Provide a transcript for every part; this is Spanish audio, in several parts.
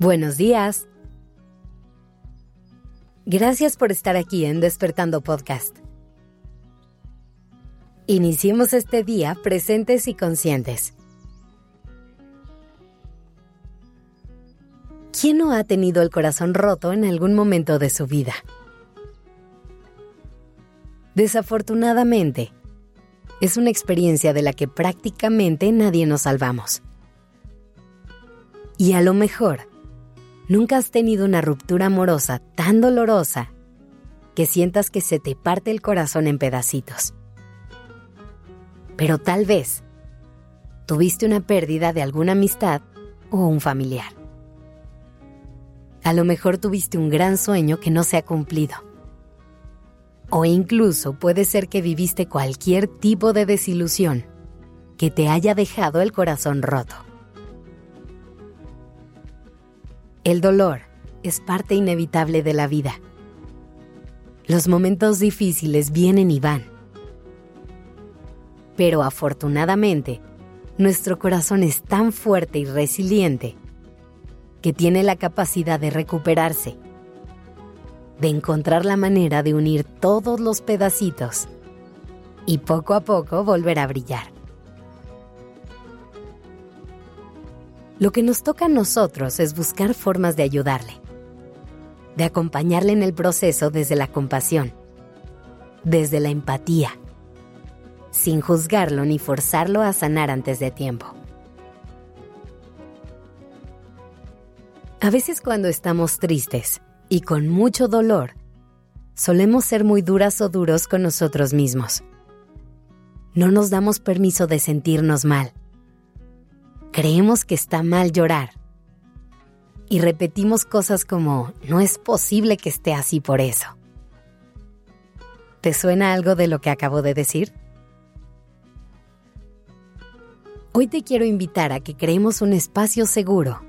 Buenos días. Gracias por estar aquí en Despertando Podcast. Iniciemos este día presentes y conscientes. ¿Quién no ha tenido el corazón roto en algún momento de su vida? Desafortunadamente, es una experiencia de la que prácticamente nadie nos salvamos. Y a lo mejor, nunca has tenido una ruptura amorosa tan dolorosa que sientas que se te parte el corazón en pedacitos. Pero tal vez tuviste una pérdida de alguna amistad o un familiar. A lo mejor tuviste un gran sueño que no se ha cumplido. O incluso puede ser que viviste cualquier tipo de desilusión que te haya dejado el corazón roto. El dolor es parte inevitable de la vida. Los momentos difíciles vienen y van. Pero afortunadamente, nuestro corazón es tan fuerte y resiliente que tiene la capacidad de recuperarse, de encontrar la manera de unir todos los pedacitos y poco a poco volver a brillar. Lo que nos toca a nosotros es buscar formas de ayudarle, de acompañarle en el proceso desde la compasión, desde la empatía, sin juzgarlo ni forzarlo a sanar antes de tiempo. A veces cuando estamos tristes y con mucho dolor, solemos ser muy duras o duros con nosotros mismos. No nos damos permiso de sentirnos mal creemos que está mal llorar. Y repetimos cosas como, no es posible que esté así por eso. ¿Te suena algo de lo que acabo de decir? Hoy te quiero invitar a que creemos un espacio seguro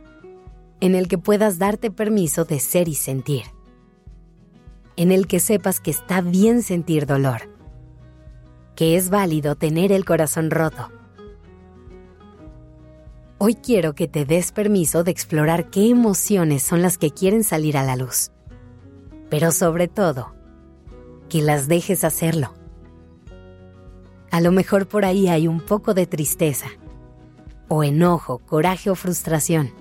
en el que puedas darte permiso de ser y sentir. En el que sepas que está bien sentir dolor, que es válido tener el corazón roto Hoy quiero que te des permiso de explorar qué emociones son las que quieren salir a la luz. Pero sobre todo, que las dejes hacerlo. A lo mejor por ahí hay un poco de tristeza, o enojo, coraje o frustración.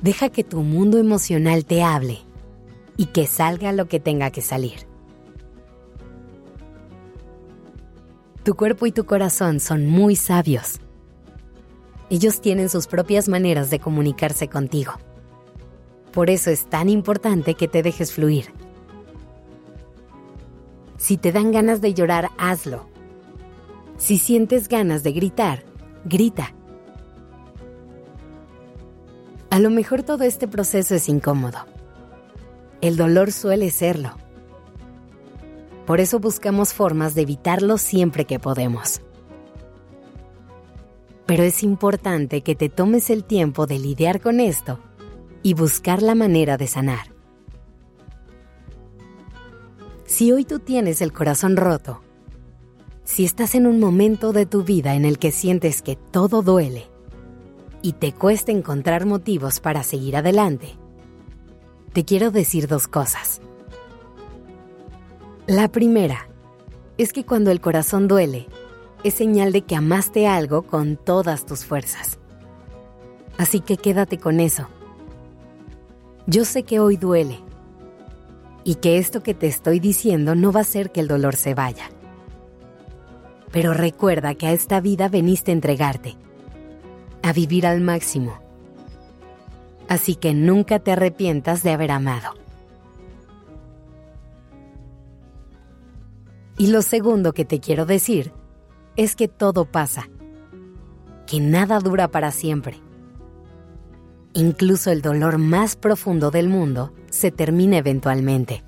Deja que tu mundo emocional te hable y que salga lo que tenga que salir. Tu cuerpo y tu corazón son muy sabios ellos tienen sus propias maneras de comunicarse contigo. Por eso es tan importante que te dejes fluir. Si te dan ganas de llorar, hazlo. Si sientes ganas de gritar, grita. A lo mejor todo este proceso es incómodo. El dolor suele serlo. Por eso buscamos formas de evitarlo siempre que podemos pero es importante que te tomes el tiempo de lidiar con esto y buscar la manera de sanar. Si hoy tú tienes el corazón roto, si estás en un momento de tu vida en el que sientes que todo duele y te cuesta encontrar motivos para seguir adelante, te quiero decir dos cosas. La primera es que cuando el corazón duele, es señal de que amaste algo con todas tus fuerzas. Así que quédate con eso. Yo sé que hoy duele y que esto que te estoy diciendo no va a hacer que el dolor se vaya. Pero recuerda que a esta vida veniste a entregarte, a vivir al máximo. Así que nunca te arrepientas de haber amado. Y lo segundo que te quiero decir es que todo pasa, que nada dura para siempre. Incluso el dolor más profundo del mundo se termina eventualmente.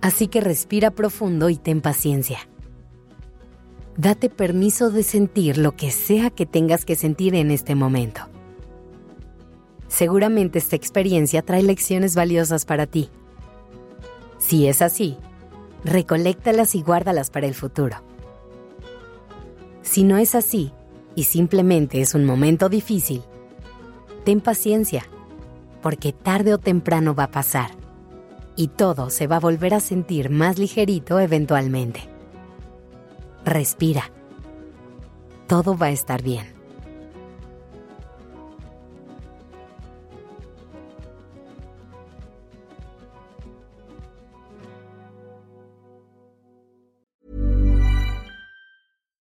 Así que respira profundo y ten paciencia. Date permiso de sentir lo que sea que tengas que sentir en este momento. Seguramente esta experiencia trae lecciones valiosas para ti. Si es así, recoléctalas y guárdalas para el futuro. Si no es así, y simplemente es un momento difícil, ten paciencia, porque tarde o temprano va a pasar y todo se va a volver a sentir más ligerito eventualmente. Respira. Todo va a estar bien.